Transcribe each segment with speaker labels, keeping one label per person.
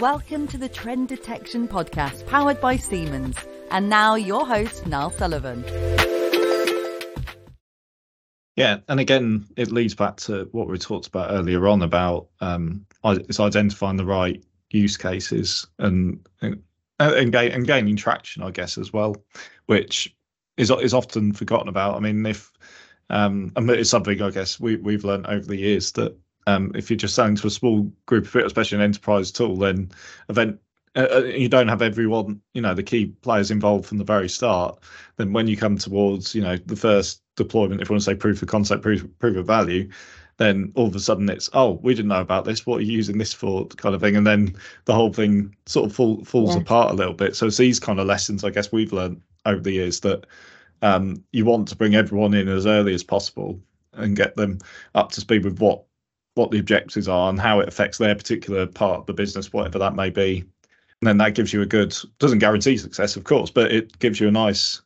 Speaker 1: Welcome to the Trend Detection Podcast powered by Siemens. And now your host, Niall Sullivan.
Speaker 2: Yeah, and again, it leads back to what we talked about earlier on about um, it's identifying the right use cases and and, and, gain, and gaining traction, I guess, as well, which is is often forgotten about. I mean, if um, and it's something I guess we we've learned over the years that um, if you're just selling to a small group of people, especially an enterprise tool, then event uh, uh, you don't have everyone, you know, the key players involved from the very start. Then when you come towards, you know, the first deployment, if you want to say proof of concept, proof, proof of value, then all of a sudden it's oh we didn't know about this what are you using this for kind of thing and then the whole thing sort of fall, falls yeah. apart a little bit so it's these kind of lessons i guess we've learned over the years that um, you want to bring everyone in as early as possible and get them up to speed with what what the objectives are and how it affects their particular part of the business, whatever that may be. And then that gives you a good doesn't guarantee success, of course, but it gives you a nice,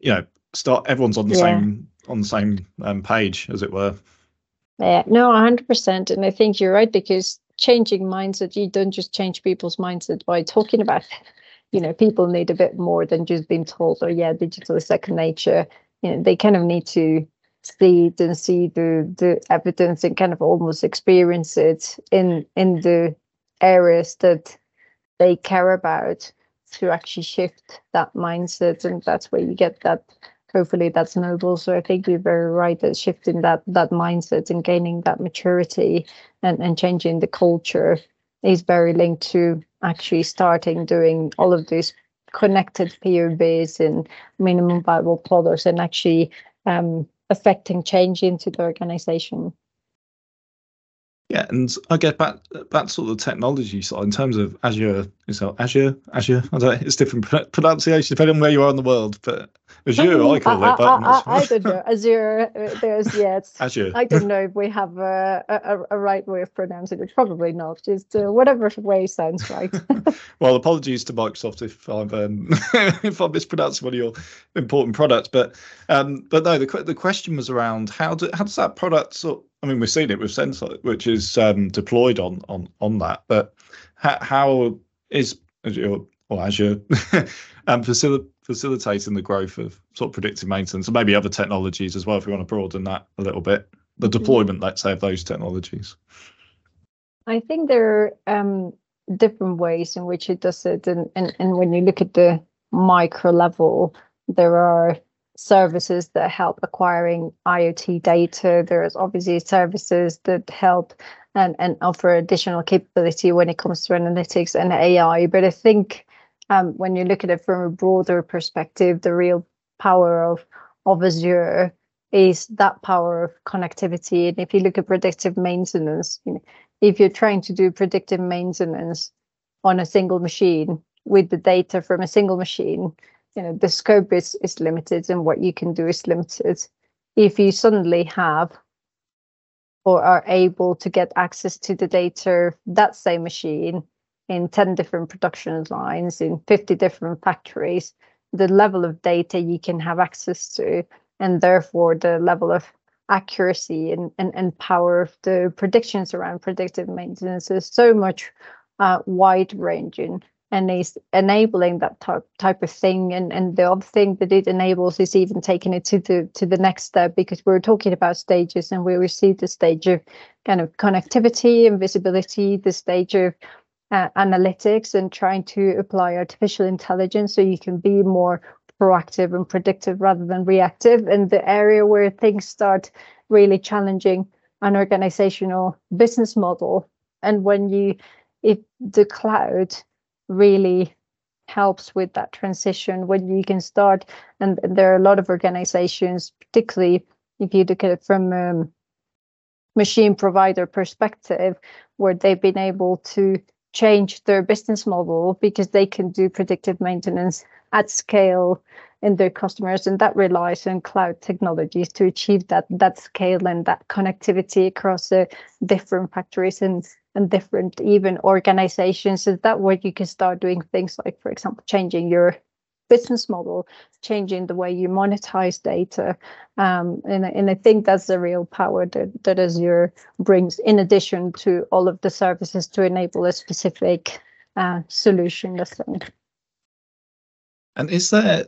Speaker 2: you know, start. Everyone's on the yeah. same on the same um, page, as it were.
Speaker 3: Yeah, no, hundred percent, and I think you're right because changing mindset, you don't just change people's mindset by talking about. it. You know, people need a bit more than just being told, "Oh, yeah, digital is second nature." You know, they kind of need to see and see the the evidence and kind of almost experience it in in the areas that they care about to actually shift that mindset. And that's where you get that hopefully that's noble. So i think you're very right that shifting that that mindset and gaining that maturity and and changing the culture is very linked to actually starting doing all of these connected peer-based and minimum viable products and actually um, affecting change into the organization.
Speaker 2: Yeah, and I get back that sort of technology side in terms of Azure. It Azure? Azure? I don't know. It's different pronunciation depending on where you are in the world, but Azure, I call I, it.
Speaker 3: I, I, I, don't know. Azure. There's yeah.
Speaker 2: Azure.
Speaker 3: I don't know if we have a, a, a right way of pronouncing it. Probably not. Just uh, whatever way sounds right.
Speaker 2: well, apologies to Microsoft if I've um, if I mispronounced one of your important products, but um, but no, the the question was around how do how does that product sort I mean, we've seen it with Senseye, which is um, deployed on on on that. But how, how is Azure or Azure um, facil- facilitating the growth of sort of predictive maintenance and maybe other technologies as well, if we want to broaden that a little bit, the mm-hmm. deployment, let's say, of those technologies.
Speaker 3: I think there are um, different ways in which it does it, and, and and when you look at the micro level, there are services that help acquiring IoT data. There's obviously services that help and, and offer additional capability when it comes to analytics and AI. But I think um, when you look at it from a broader perspective, the real power of, of Azure is that power of connectivity. And if you look at predictive maintenance, you know, if you're trying to do predictive maintenance on a single machine with the data from a single machine, you know the scope is is limited and what you can do is limited. If you suddenly have or are able to get access to the data of that same machine in 10 different production lines in 50 different factories the level of data you can have access to and therefore the level of accuracy and, and, and power of the predictions around predictive maintenance is so much uh, wide ranging and is enabling that type type of thing. And and the other thing that it enables is even taking it to the to the next step because we're talking about stages and we receive the stage of kind of connectivity and visibility, the stage of uh, analytics and trying to apply artificial intelligence so you can be more proactive and predictive rather than reactive. And the area where things start really challenging an organizational business model. And when you if the cloud really helps with that transition when you can start. And there are a lot of organizations particularly if you look at it from a machine provider perspective where they've been able to change their business model because they can do predictive maintenance at scale in their customers and that relies on cloud technologies to achieve that that scale and that connectivity across the different factories and and different even organizations is that where you can start doing things like for example changing your business model, changing the way you monetize data. Um, and, and I think that's the real power that, that Azure brings in addition to all of the services to enable a specific uh, solution.
Speaker 2: And is there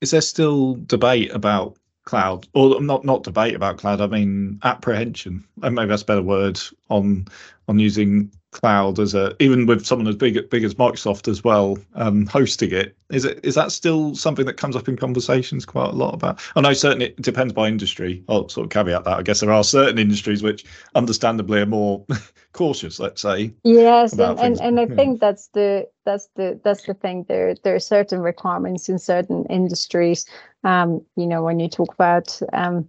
Speaker 2: is there still debate about cloud. Or not not debate about cloud i mean apprehension. And maybe that's a better word on on using cloud as a even with someone as big big as Microsoft as well um, hosting it is it is that still something that comes up in conversations quite a lot about? I know certainly it depends by industry. I'll sort of caveat that I guess. There are certain industries which understandably are more cautious let's say
Speaker 3: yes and, and, and I think that's the that's the that's the thing. There there are certain requirements in certain industries. Um you know when you talk about um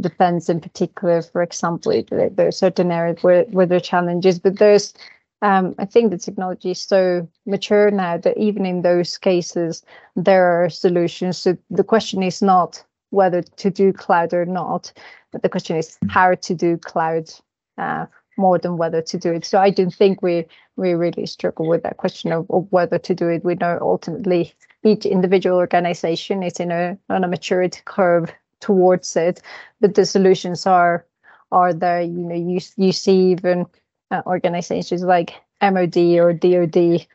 Speaker 3: defense in particular, for example, there are certain areas where, where there are challenges, but there's um, I think the technology is so mature now that even in those cases, there are solutions. So the question is not whether to do cloud or not, but the question is mm. how to do cloud uh, more than whether to do it. So I don't think we we really struggle with that question of, of whether to do it. We know ultimately each individual organization is in a on a maturity curve towards it but the solutions are are there you know you you see even uh, organizations like MOD or DoD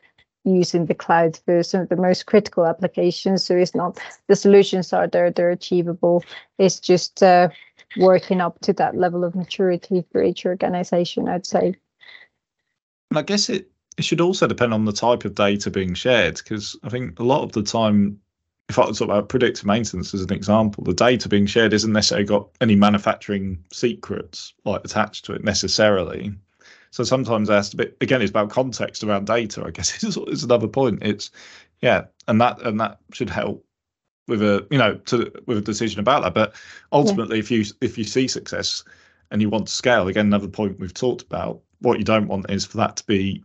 Speaker 3: using the cloud for some of the most critical applications. So it's not the solutions are there they're achievable. It's just uh, working up to that level of maturity for each organization i'd say.
Speaker 2: I guess it it should also depend on the type of data being shared because i think a lot of the time if I talk about uh, predictive maintenance as an example, the data being shared isn't necessarily got any manufacturing secrets like attached to it necessarily. So sometimes that's to be again, it's about context around data. I guess is, is another point. It's yeah, and that and that should help with a you know to with a decision about that. But ultimately, yeah. if you if you see success and you want to scale, again, another point we've talked about. What you don't want is for that to be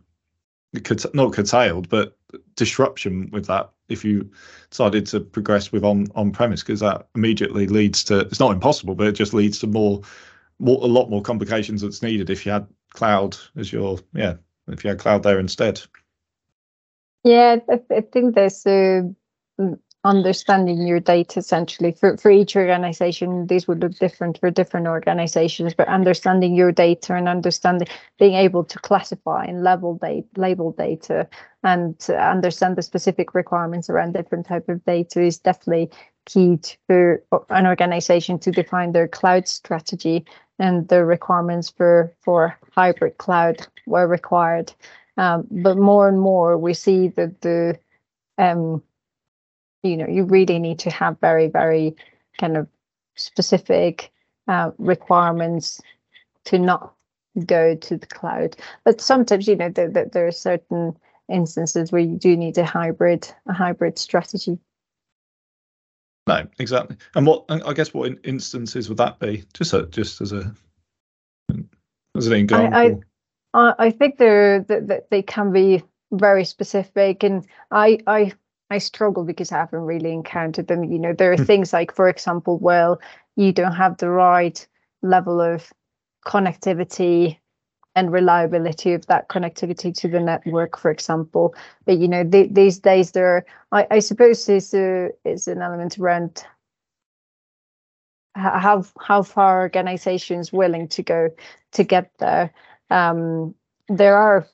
Speaker 2: not curtailed, but disruption with that if you decided to progress with on on premise because that immediately leads to it's not impossible but it just leads to more more a lot more complications that's needed if you had cloud as your yeah if you had cloud there instead.
Speaker 3: Yeah i, I think there's a mm, understanding your data essentially for, for each organization these would look different for different organizations but understanding your data and understanding being able to classify and level data label data and understand the specific requirements around different type of data is definitely key for an organization to define their cloud strategy and the requirements for for hybrid cloud were required. Um, but more and more we see that the um, you know you really need to have very very kind of specific uh, requirements to not go to the cloud. But sometimes you know there, there, there are certain instances where you do need a hybrid a hybrid strategy.
Speaker 2: No exactly. And what i guess what instances would that be? Just a, just as a as an example
Speaker 3: i i, I think they're that they can be very specific. And i i I struggle because I haven't really encountered them. You know, there are hmm. things like, for example, well, you don't have the right level of connectivity and reliability of that connectivity to the network, for example. But you know, th- these days there, I, I suppose, is a is an element around how how far organizations willing to go to get there. Um, there are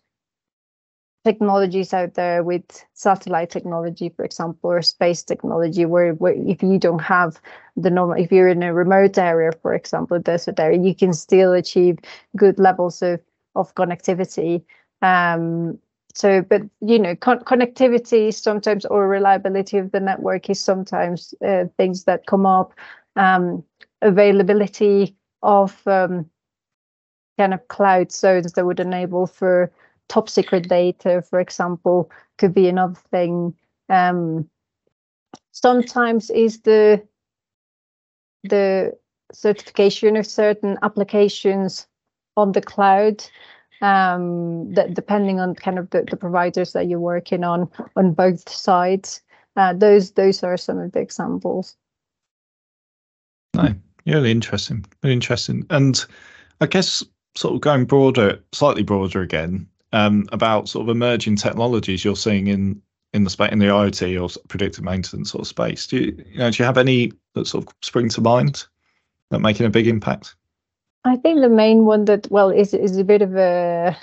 Speaker 3: technologies out there with satellite technology, for example, or space technology, where, where if you don't have the normal, if you're in a remote area, for example, a desert area, you can still achieve good levels of, of connectivity. Um, so, but you know, con- connectivity sometimes or reliability of the network is sometimes uh, things that come up. Um, availability of um, kind of cloud zones that would enable for top secret data, for example, could be another thing. Um, sometimes is the the certification of certain applications on the cloud um, that depending on kind of the, the providers that you're working on on both sides uh, those those are some of the examples
Speaker 2: no really interesting really interesting and i guess sort of going broader slightly broader again um, about sort of emerging technologies you're seeing in in the space in the IoT or predictive maintenance sort of space. Do you, you know do you have any that sort of spring to mind that making a big impact?
Speaker 3: I think the main one that well is is a bit of a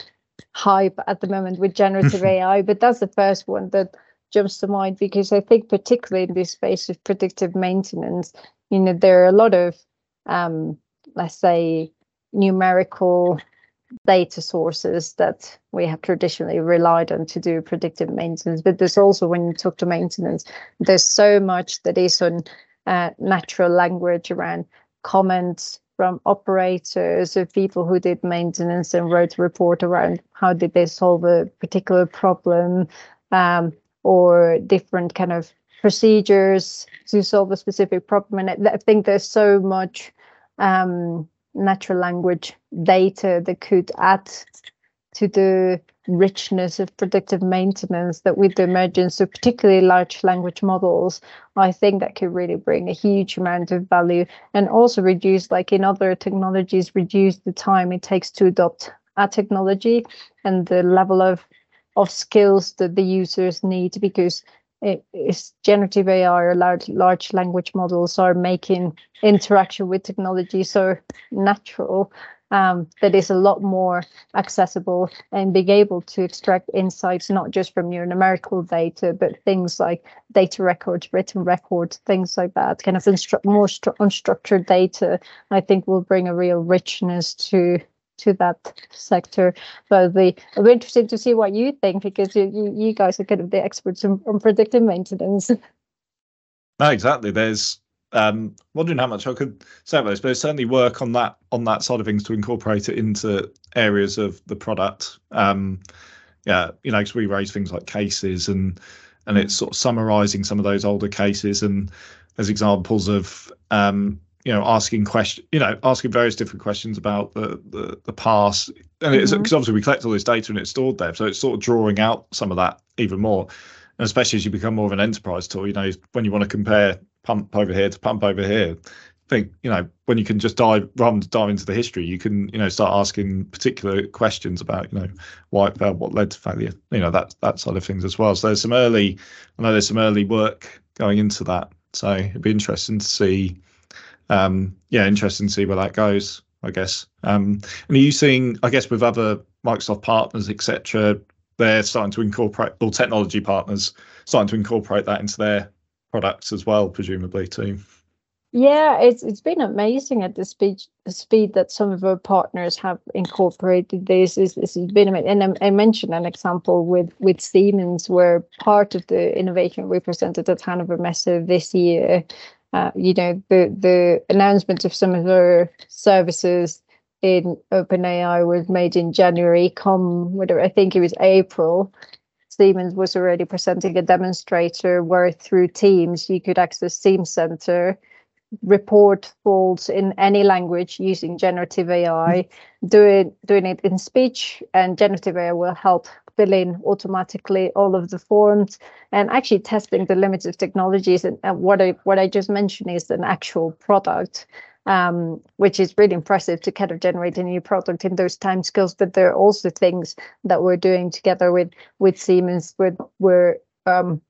Speaker 3: hype at the moment with generative AI, but that's the first one that jumps to mind because I think particularly in this space of predictive maintenance, you know, there are a lot of um, let's say numerical data sources that we have traditionally relied on to do predictive maintenance. But there's also, when you talk to maintenance, there's so much that is on uh, natural language around comments from operators of people who did maintenance and wrote a report around how did they solve a particular problem um, or different kind of procedures to solve a specific problem. And I think there's so much um, natural language data that could add to the richness of predictive maintenance that with the emergence of particularly large language models, I think that could really bring a huge amount of value and also reduce, like in other technologies, reduce the time it takes to adopt a technology and the level of of skills that the users need because it is generative AI or large large language models are making interaction with technology so natural um, that is a lot more accessible and being able to extract insights not just from your numerical data but things like data records written records things like that kind of instru- more stru- unstructured data i think will bring a real richness to to that sector. But the, I'm interested to see what you think because you, you, you guys are kind of the experts on, predictive maintenance.
Speaker 2: No, exactly. There's um wondering how much I could say about this, but certainly work on that on that side of things to incorporate it into areas of the product. Um yeah, you know, because we raise things like cases and and it's sort of summarizing some of those older cases and as examples of um you know asking question you know asking various different questions about the the, the past and it's because
Speaker 3: Mhm.
Speaker 2: obviously we collect all this data and it's stored there so it's sort of drawing out some of that even more and especially as you become more of an enterprise tool you know when you want to compare pump over here to pump over here. I think you know when you can just dive than dive into the history you can you know start asking particular questions about you know why it failed what led to failure you know that that side of things as well. So there's some early i know there's some early work going into that. So it'd be interesting to see um yeah interesting to see where that goes i guess. Um and are you seeing i guess with other microsoft partners etc they're starting to incorporate or technology partners starting to incorporate that into their products as well presumably too
Speaker 3: Yeah, it's it's been amazing at the speed the speed that some of our partners have incorporated this. Is this has been amazing. And I, I mentioned an example with with Siemens, where part of the innovation we presented at Hannover Messe this year. Uh, you know, the the announcement of some of their services in OpenAI was made in January. Come, whatever I think it was April. Siemens was already presenting a demonstrator where through Teams you could access Teamcenter report faults in any language using generative AI, mm-hmm. doing doing it in speech, and generative AI will help fill in automatically all of the forms and actually testing the limits of technologies. And, and what I what I just mentioned is an actual product. Um, which is really impressive to kind of generate a new product in those time skills. But there are also things that we're doing together with with Siemens, where we're um,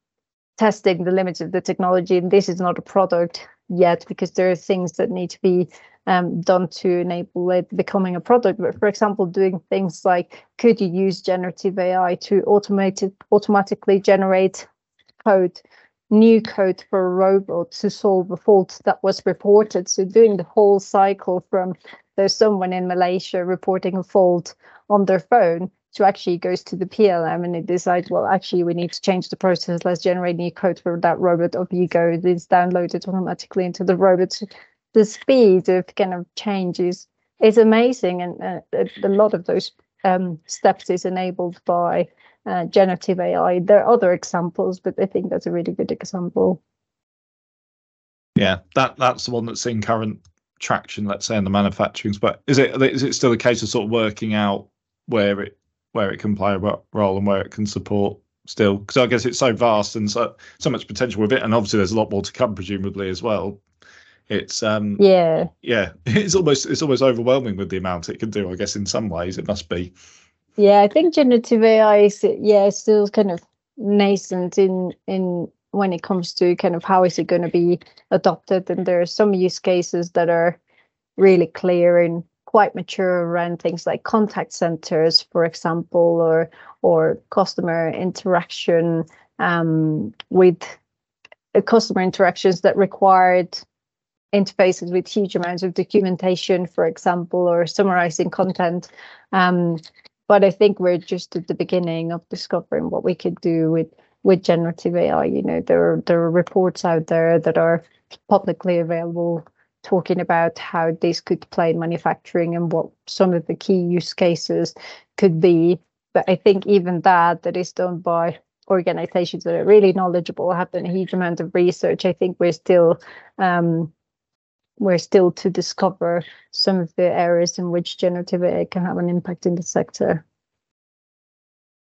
Speaker 3: testing the limits of the technology. And this is not a product yet because there are things that need to be um, done to enable it becoming a product. But for example, doing things like could you use generative AI to automate automatically generate code, new code for a robot to solve a fault that was reported. So doing the whole cycle from there's someone in Malaysia reporting a fault on their phone to actually goes to the PLM and it decides, well, actually, we need to change the process. Let's generate new code for that robot. Off you go. It's downloaded automatically into the robot. The speed of kind of change is, is amazing. And uh, a, a lot of those um, steps is enabled by uh, generative AI. There are other examples, but I think that's a really good example.
Speaker 2: Yeah, that that's the one that's in current traction. Let's say in the manufacturing. But is it is it still a case of sort of working out where it where it can play a role and where it can support still? Because I guess it's so vast and so so much potential with it, and obviously there's a lot more to come, presumably as well. It's um
Speaker 3: Yeah.
Speaker 2: yeah, it's almost it's almost overwhelming with the amount it can do. I guess in some ways it must be.
Speaker 3: Yeah, I think generative AI is yeah still kind of nascent in in when it comes to kind of how is it going to be adopted and there are some use cases that are really clear and quite mature around things like contact centers for example or or customer interaction um, with uh, customer interactions that required interfaces with huge amounts of documentation for example or summarizing content. Um, but i think we're just at the beginning of discovering what we could do with with generative AI. You know, there are, there are reports out there that are publicly available talking about how this could play in manufacturing and what some of the key use cases could be. But I think even that that is done by organizations that are really knowledgeable, have done a huge amount of research. I think we're still um, we're still to discover some of the areas in which generative AI can have an impact in the sector.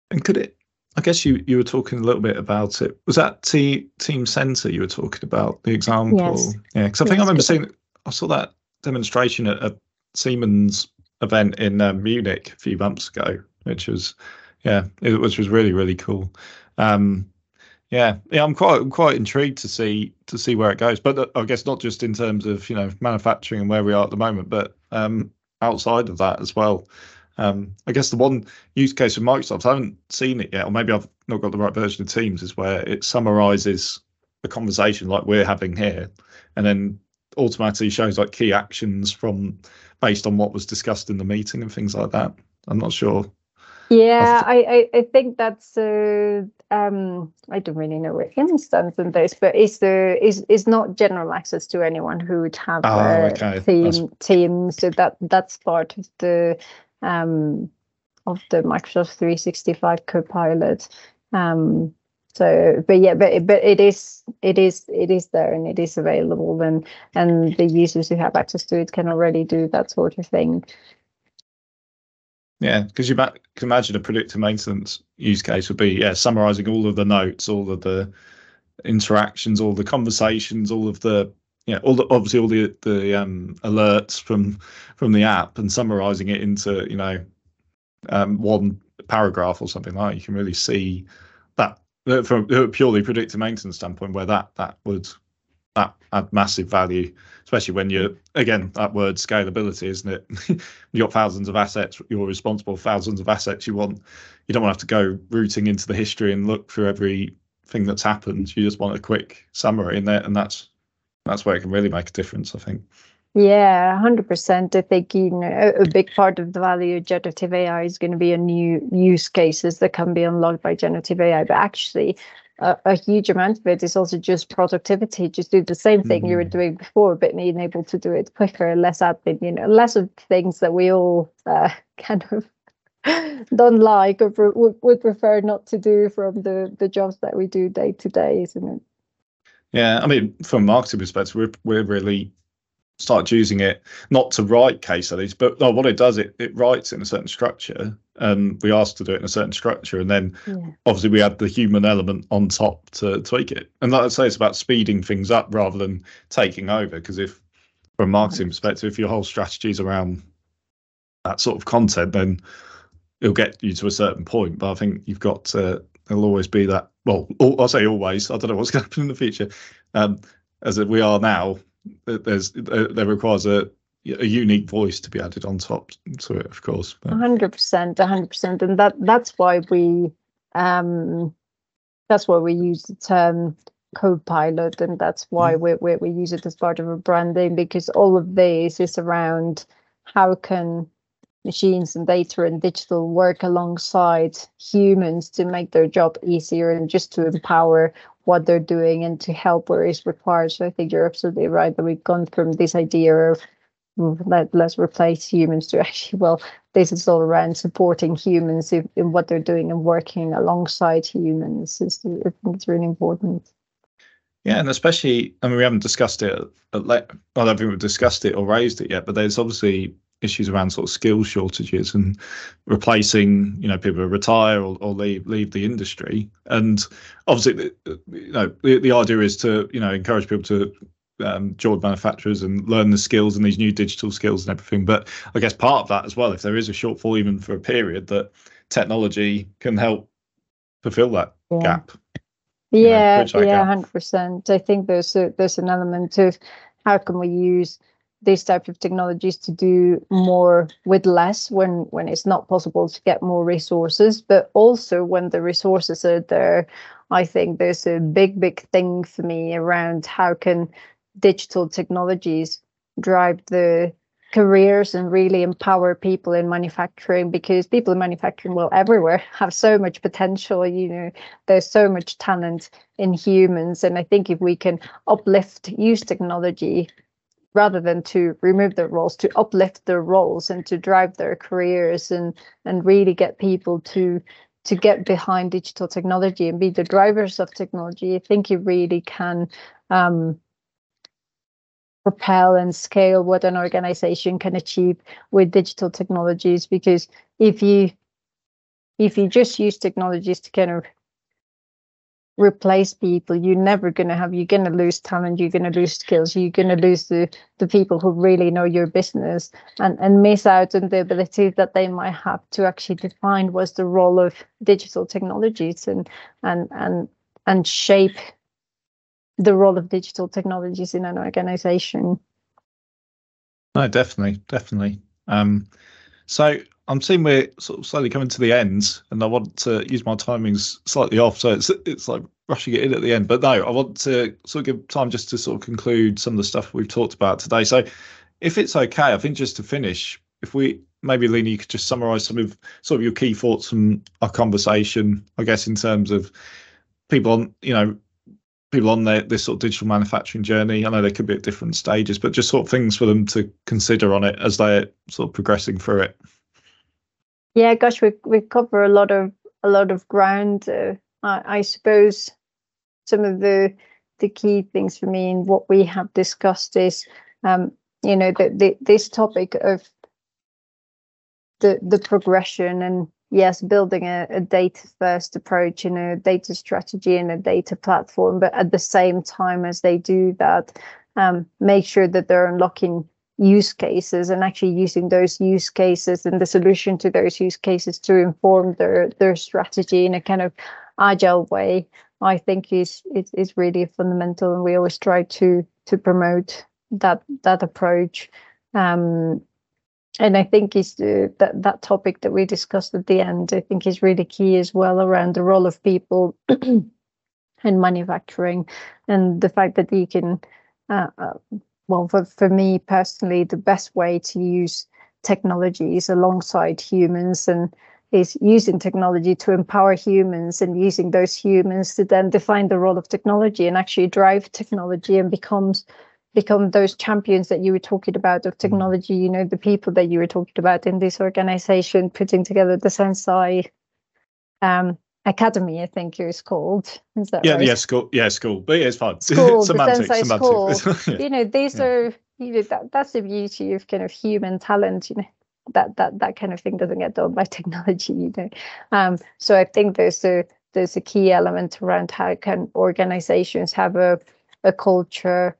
Speaker 2: And could it I guess you, you were talking a little bit about it. Was that T, Teamcenter you were talking about the example?
Speaker 3: Yes.
Speaker 2: Yeah, because I think yes, I remember seeing I saw that demonstration at a Siemens event in uh, Munich a few months ago, which was yeah, it, which was really really cool. Um, yeah, yeah, I'm quite I'm quite intrigued to see to see where it goes. But I guess not just in terms of you know manufacturing and where we are at the moment, but um, outside of that as well. Um, I guess the one use case of Microsoft, I haven't seen it yet, or maybe I've not got the right version of Teams, is where it summarizes a conversation like we're having here, and then automatically shows like key actions from based on what was discussed in the meeting and things like that. I'm not sure.
Speaker 3: Yeah, I, I, I think that's uh, um I don't really know where what instance in this, but is there is is not general access to anyone who would have oh, uh, okay. team that's... team. So that that's part of the um, of the Microsoft 365 Copilot. Um, so, but yeah, but but it is it is it is there and it is available, and and the users who have access to it can already do that sort of thing.
Speaker 2: Yeah, because you can imagine a predictive maintenance use case would be yeah summarizing all of the notes, all of the interactions, all the conversations, all of the yeah, all the obviously all the the um, alerts from from the app and summarizing it into you know um, one paragraph or something like that. You can really see that from a purely predictive maintenance standpoint where that that would that add massive value, especially when you're again that word scalability, isn't it? you got thousands of assets, you're responsible for thousands of assets. You want you don't want to have to go rooting into the history and look through everything that's happened. You just want a quick summary in there, and that's that's where it can really make a difference, I think.
Speaker 3: Yeah, hundred percent. I think you know a big part of the value of generative AI is going to be a new use cases that can be unlocked by generative AI. But actually, a, a huge amount of it is also just productivity. Just do the same thing mm-hmm. you were mm-hmm. doing before, but being able to do it quicker, less admin. You know, less of things that we all uh, kind of don't like or would, would prefer not to do from the the jobs that we do day to day, isn't it?
Speaker 2: Yeah, I mean, from a marketing perspective, we're we're really started using it not to write case studies, but no, what it does, it it writes in a certain structure, and we ask to do it in a certain structure, and then yeah. obviously we add the human element on top to tweak it. And like I say, it's about speeding things up rather than taking over. Because if, from a marketing perspective, if your whole strategy is around that sort of content, then it'll get you to a certain point. But I think you've got to there'll always be that. Well, I'll say always. I don't know what's going to happen in the future. Um, as we are now, there's there requires a a unique voice to be added on top to it, of course.
Speaker 3: hundred percent, hundred percent, and that that's why we um that's why we use the term co-pilot, and that's why mm. we, we we use it as part of a branding because all of this is around how can machines and data and digital work alongside humans to make their job easier and just to empower what they're doing and to help where is required. So I think you're absolutely right that we've gone from this idea of let, let's replace humans to actually, well, this is all around supporting humans in, in what they're doing and working alongside humans. It's, I think it's really important.
Speaker 2: Yeah, and especially, I mean, we haven't discussed it. Uh, At, I don't think we've discussed it or raised it yet, but there's obviously issues around sort of skill shortages and replacing you know people who retire or, or leave leave the industry and obviously you know the, the idea is to you know encourage people to um, join manufacturers and learn the skills and these new digital skills and everything but i guess part of that as well if there is a shortfall even for a period that technology can help fulfill that
Speaker 3: yeah.
Speaker 2: gap.
Speaker 3: Yeah,
Speaker 2: bridge that
Speaker 3: yeah,
Speaker 2: gap.
Speaker 3: hundred percent. I think there's a, there's an element of how can we use these types of technologies to do more with less when when it's not possible to get more resources, but also when the resources are there. I think there's a big, big thing for me around how can digital technologies drive the careers and really empower people in manufacturing because people in manufacturing well everywhere have so much potential you know there's so much talent in humans and i think if we can uplift use technology rather than to remove their roles to uplift their roles and to drive their careers and and really get people to to get behind digital technology and be the drivers of technology i think you really can um, propel and scale what an organization can achieve with digital technologies. Because if you if you just use technologies to kind of replace people you're never going to have you're going to lose talent you're going to lose skills you're going to lose the the people who really know your business and and miss out on the ability that they might have to actually define what's the role of digital technologies and and and and shape the role of digital technologies in an organization
Speaker 2: No, definitely, definitely. Um, so I'm seeing we're sort of slowly coming to the end, and I want to use my timings slightly off, so it's it's like rushing it in at the end. But no, I want to sort of give time just to sort of conclude some of the stuff we've talked about today. So, if it's okay, I think just to finish, if we maybe Lina, you could just summarise some of sort of your key thoughts from our conversation, I guess, in terms of people on, you know, people on their this sort of digital manufacturing journey. I know they could be at different stages, but just sort of things for them to consider on it as they're sort of progressing through it.
Speaker 3: Yeah gosh we we cover a lot of a lot of ground uh, I, I suppose some of the the key things for me and what we have discussed is um you know the this topic of the the progression and yes building a, a data first approach and a data strategy and a data platform but at the same time as they do that um, make sure that they're unlocking use cases and actually using those use cases and the solution to those use cases to inform their their strategy in a kind of agile way i think is is, is really fundamental. And we always try to to promote that that approach. Um and i think is the, that that topic that we discussed at the end i think is really key as well around the role of people in manufacturing and the fact that you can uh, uh, well for, for me personally the best way to use technologies alongside humans and is using technology to empower humans and using those humans to then define the role of technology and actually drive technology and becomes become those champions that you were talking about of technology you know the people that you were talking about in this organization putting together the Senseye um, academy i think it's called is that
Speaker 2: Yeah,
Speaker 3: right?
Speaker 2: yeah, school, yeah, school, but yeah, it's fine.
Speaker 3: School, the
Speaker 2: semantics,
Speaker 3: Senseye
Speaker 2: semantics.
Speaker 3: you know these
Speaker 2: Yeah.
Speaker 3: are you know that, that's the beauty of kind of human talent you know that that that kind of thing doesn't get done by technology you know um so i think there's a there's a key element around how can organizations have a a culture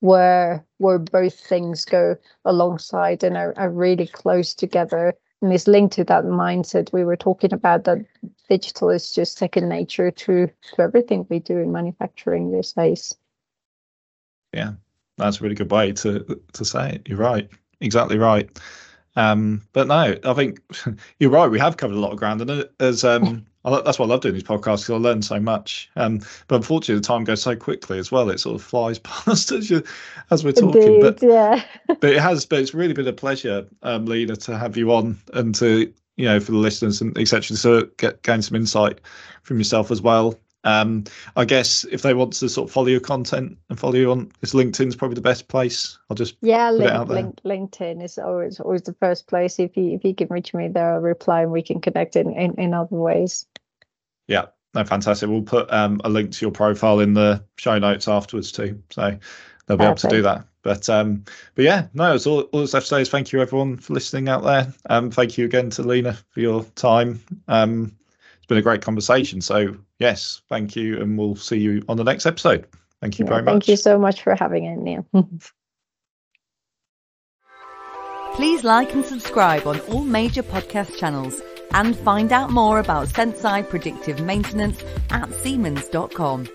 Speaker 3: where where both things go alongside and are, are really close together and is linked to that mindset we were talking about that digital is just second nature to to everything we do in manufacturing these days
Speaker 2: yeah, that's a really good way to to say it. You're right, exactly right. Um, but no, I think you're right. We have covered a lot of ground, and it- as um, I, that's why I love doing these podcasts because I learn so much. Um, but unfortunately, the time goes so quickly as well. It sort of flies past as you as we're talking.
Speaker 3: Indeed,
Speaker 2: But
Speaker 3: yeah
Speaker 2: but it has but it's really been a pleasure um Lina to have you on and to you know for the listeners and etc So get gain some insight from yourself as well um i guess if they want to sort of follow your content and follow you on is linkedin's probably the best place? I'll just
Speaker 3: Yeah, link, link, LinkedIn is always always the first place. If you if you can reach me there, I'll reply and we can connect in, in, in other ways.
Speaker 2: yeah no fantastic. We'll put um a link to your profile in the show notes afterwards too so they'll be able to do that. But um but yeah no it's all, all that's left to say is thank you everyone for listening out there. Um thank you again to Lina for your time. Um been a great conversation so yes thank you and we'll see you on the next episode thank you
Speaker 3: Yeah,
Speaker 2: very much.
Speaker 3: thank you so much for having it, Niall.
Speaker 1: Please like and subscribe on all major podcast channels and find out more about Senseye predictive maintenance at Siemens.com.